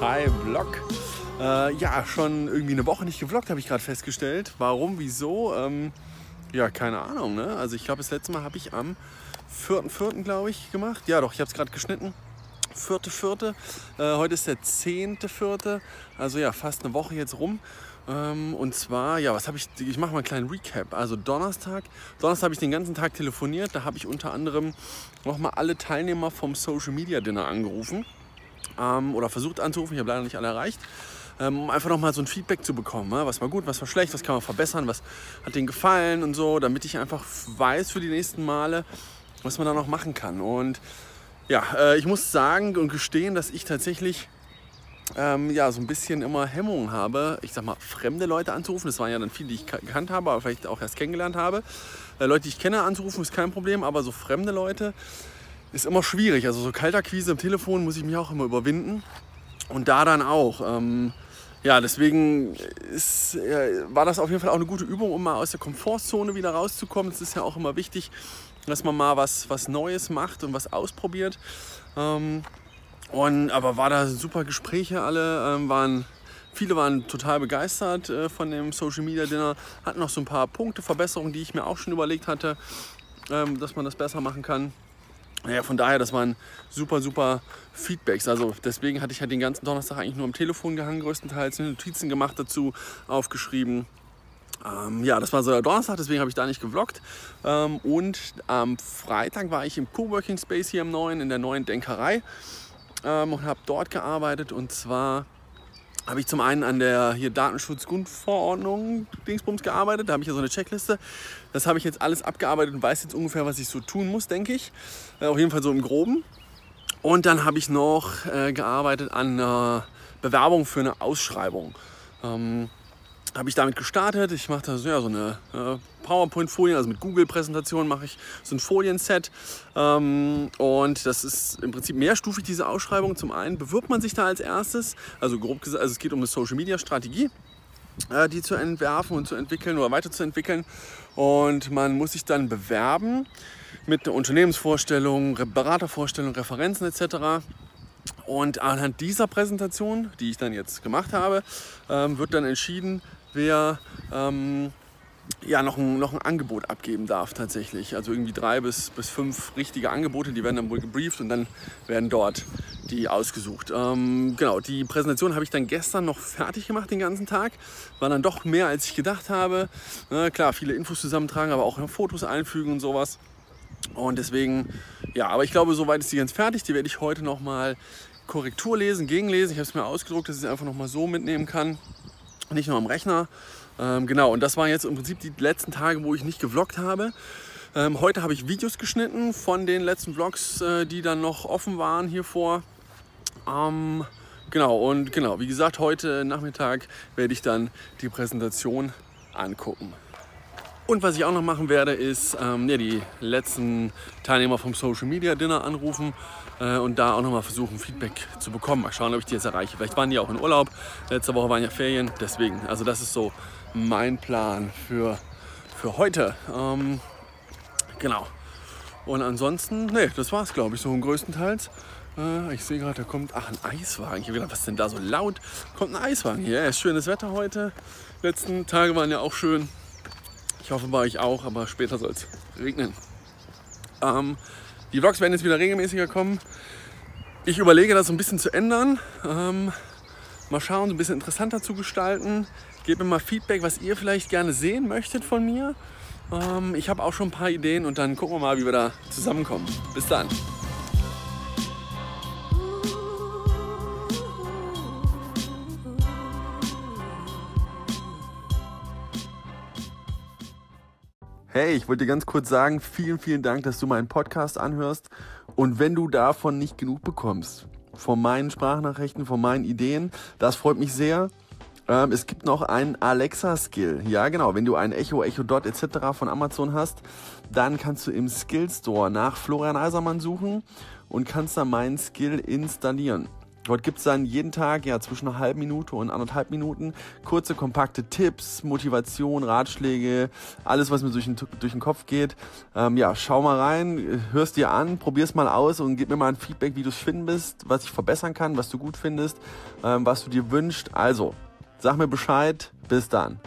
Hi Vlog. Äh, ja, schon irgendwie eine Woche nicht gevloggt, habe ich gerade festgestellt. Warum, wieso? Ähm, ja, keine Ahnung. Ne? Also ich glaube, das letzte Mal habe ich am 4.4. glaube ich gemacht. Ja doch, ich habe es gerade geschnitten. 4.4. Äh, heute ist der 10.4. Also ja, fast eine Woche jetzt rum. Ähm, und zwar, ja, was habe ich, ich mache mal einen kleinen Recap. Also Donnerstag, Donnerstag habe ich den ganzen Tag telefoniert. Da habe ich unter anderem nochmal alle Teilnehmer vom Social Media Dinner angerufen. Ähm, oder versucht anzurufen, ich habe leider nicht alle erreicht. Ähm, um einfach nochmal so ein Feedback zu bekommen. Ne? Was war gut, was war schlecht, was kann man verbessern, was hat denen gefallen und so, damit ich einfach weiß für die nächsten Male, was man da noch machen kann. Und ja, äh, ich muss sagen und gestehen, dass ich tatsächlich ähm, ja, so ein bisschen immer Hemmungen habe, ich sag mal, fremde Leute anzurufen. Das waren ja dann viele, die ich gekannt habe, aber vielleicht auch erst kennengelernt habe. Äh, Leute, die ich kenne, anzurufen, ist kein Problem, aber so fremde Leute ist immer schwierig. Also so Kaltakquise am Telefon muss ich mich auch immer überwinden. Und da dann auch. Ähm, ja, deswegen ist, äh, war das auf jeden Fall auch eine gute Übung, um mal aus der Komfortzone wieder rauszukommen. Es ist ja auch immer wichtig, dass man mal was, was Neues macht und was ausprobiert. Ähm, und, aber war da super Gespräche alle, ähm, waren, viele waren total begeistert äh, von dem Social Media Dinner, hatten noch so ein paar Punkte, Verbesserungen, die ich mir auch schon überlegt hatte, ähm, dass man das besser machen kann. Ja, von daher, das waren super, super Feedbacks. Also deswegen hatte ich halt den ganzen Donnerstag eigentlich nur am Telefon gehangen, größtenteils Notizen gemacht dazu, aufgeschrieben. Ähm, ja, das war so der Donnerstag, deswegen habe ich da nicht gevloggt. Ähm, und am Freitag war ich im Coworking Space hier im neuen, in der neuen Denkerei ähm, und habe dort gearbeitet. Und zwar habe ich zum einen an der hier Datenschutzgrundverordnung Dingsbums gearbeitet. Da habe ich ja so eine Checkliste. Das habe ich jetzt alles abgearbeitet und weiß jetzt ungefähr, was ich so tun muss, denke ich. Äh, auf jeden Fall so im Groben. Und dann habe ich noch äh, gearbeitet an einer Bewerbung für eine Ausschreibung. Ähm, habe ich damit gestartet. Ich mache da so, ja, so eine äh, PowerPoint-Folien, also mit Google-Präsentationen mache ich so ein Folienset. Ähm, und das ist im Prinzip mehrstufig, diese Ausschreibung. Zum einen bewirbt man sich da als erstes, also grob gesagt, also es geht um eine Social-Media-Strategie äh, die zu entwerfen und zu entwickeln oder weiterzuentwickeln. Und man muss sich dann bewerben mit einer Unternehmensvorstellung, Beratervorstellung, Referenzen etc. Und anhand dieser Präsentation, die ich dann jetzt gemacht habe, ähm, wird dann entschieden, wer ähm, ja, noch ein, noch ein Angebot abgeben darf tatsächlich. Also irgendwie drei bis, bis fünf richtige Angebote, die werden dann wohl gebrieft und dann werden dort die ausgesucht. Ähm, genau, die Präsentation habe ich dann gestern noch fertig gemacht, den ganzen Tag. War dann doch mehr, als ich gedacht habe. Na, klar, viele Infos zusammentragen, aber auch Fotos einfügen und sowas. Und deswegen, ja, aber ich glaube, soweit ist die ganz fertig. Die werde ich heute nochmal Korrektur lesen, gegenlesen. Ich habe es mir ausgedruckt, dass ich es einfach nochmal so mitnehmen kann. Nicht nur am Rechner. Ähm, genau, und das waren jetzt im Prinzip die letzten Tage, wo ich nicht gevloggt habe. Ähm, heute habe ich Videos geschnitten von den letzten Vlogs, äh, die dann noch offen waren hier vor. Ähm, genau, und genau, wie gesagt, heute Nachmittag werde ich dann die Präsentation angucken. Und was ich auch noch machen werde, ist ähm, ja, die letzten Teilnehmer vom Social Media Dinner anrufen äh, und da auch noch mal versuchen, Feedback zu bekommen. Mal schauen, ob ich die jetzt erreiche. Vielleicht waren die auch in Urlaub. Letzte Woche waren ja Ferien. Deswegen, also das ist so mein Plan für, für heute. Ähm, genau. Und ansonsten, nee, das war's, glaube ich, so größtenteils. Äh, ich sehe gerade, da kommt, ach, ein Eiswagen. Ich habe gedacht, was ist denn da so laut? Kommt ein Eiswagen hier. Ja, schönes Wetter heute. Die letzten Tage waren ja auch schön. Ich hoffe bei euch auch, aber später soll es regnen. Ähm, die Vlogs werden jetzt wieder regelmäßiger kommen. Ich überlege das so ein bisschen zu ändern. Ähm, mal schauen, so ein bisschen interessanter zu gestalten. Gebt mir mal Feedback, was ihr vielleicht gerne sehen möchtet von mir. Ähm, ich habe auch schon ein paar Ideen und dann gucken wir mal, wie wir da zusammenkommen. Bis dann. Hey, ich wollte dir ganz kurz sagen, vielen, vielen Dank, dass du meinen Podcast anhörst. Und wenn du davon nicht genug bekommst, von meinen Sprachnachrichten, von meinen Ideen, das freut mich sehr. Ähm, es gibt noch einen Alexa-Skill. Ja, genau. Wenn du ein Echo, Echo Dot etc. von Amazon hast, dann kannst du im Skill Store nach Florian Eisermann suchen und kannst da meinen Skill installieren. Dort gibt es dann jeden Tag ja zwischen einer halben Minute und anderthalb Minuten kurze, kompakte Tipps, Motivation, Ratschläge, alles, was mir durch den, durch den Kopf geht. Ähm, ja, schau mal rein, hörst dir an, probier's mal aus und gib mir mal ein Feedback, wie du es finden bist, was ich verbessern kann, was du gut findest, ähm, was du dir wünschst. Also, sag mir Bescheid. Bis dann.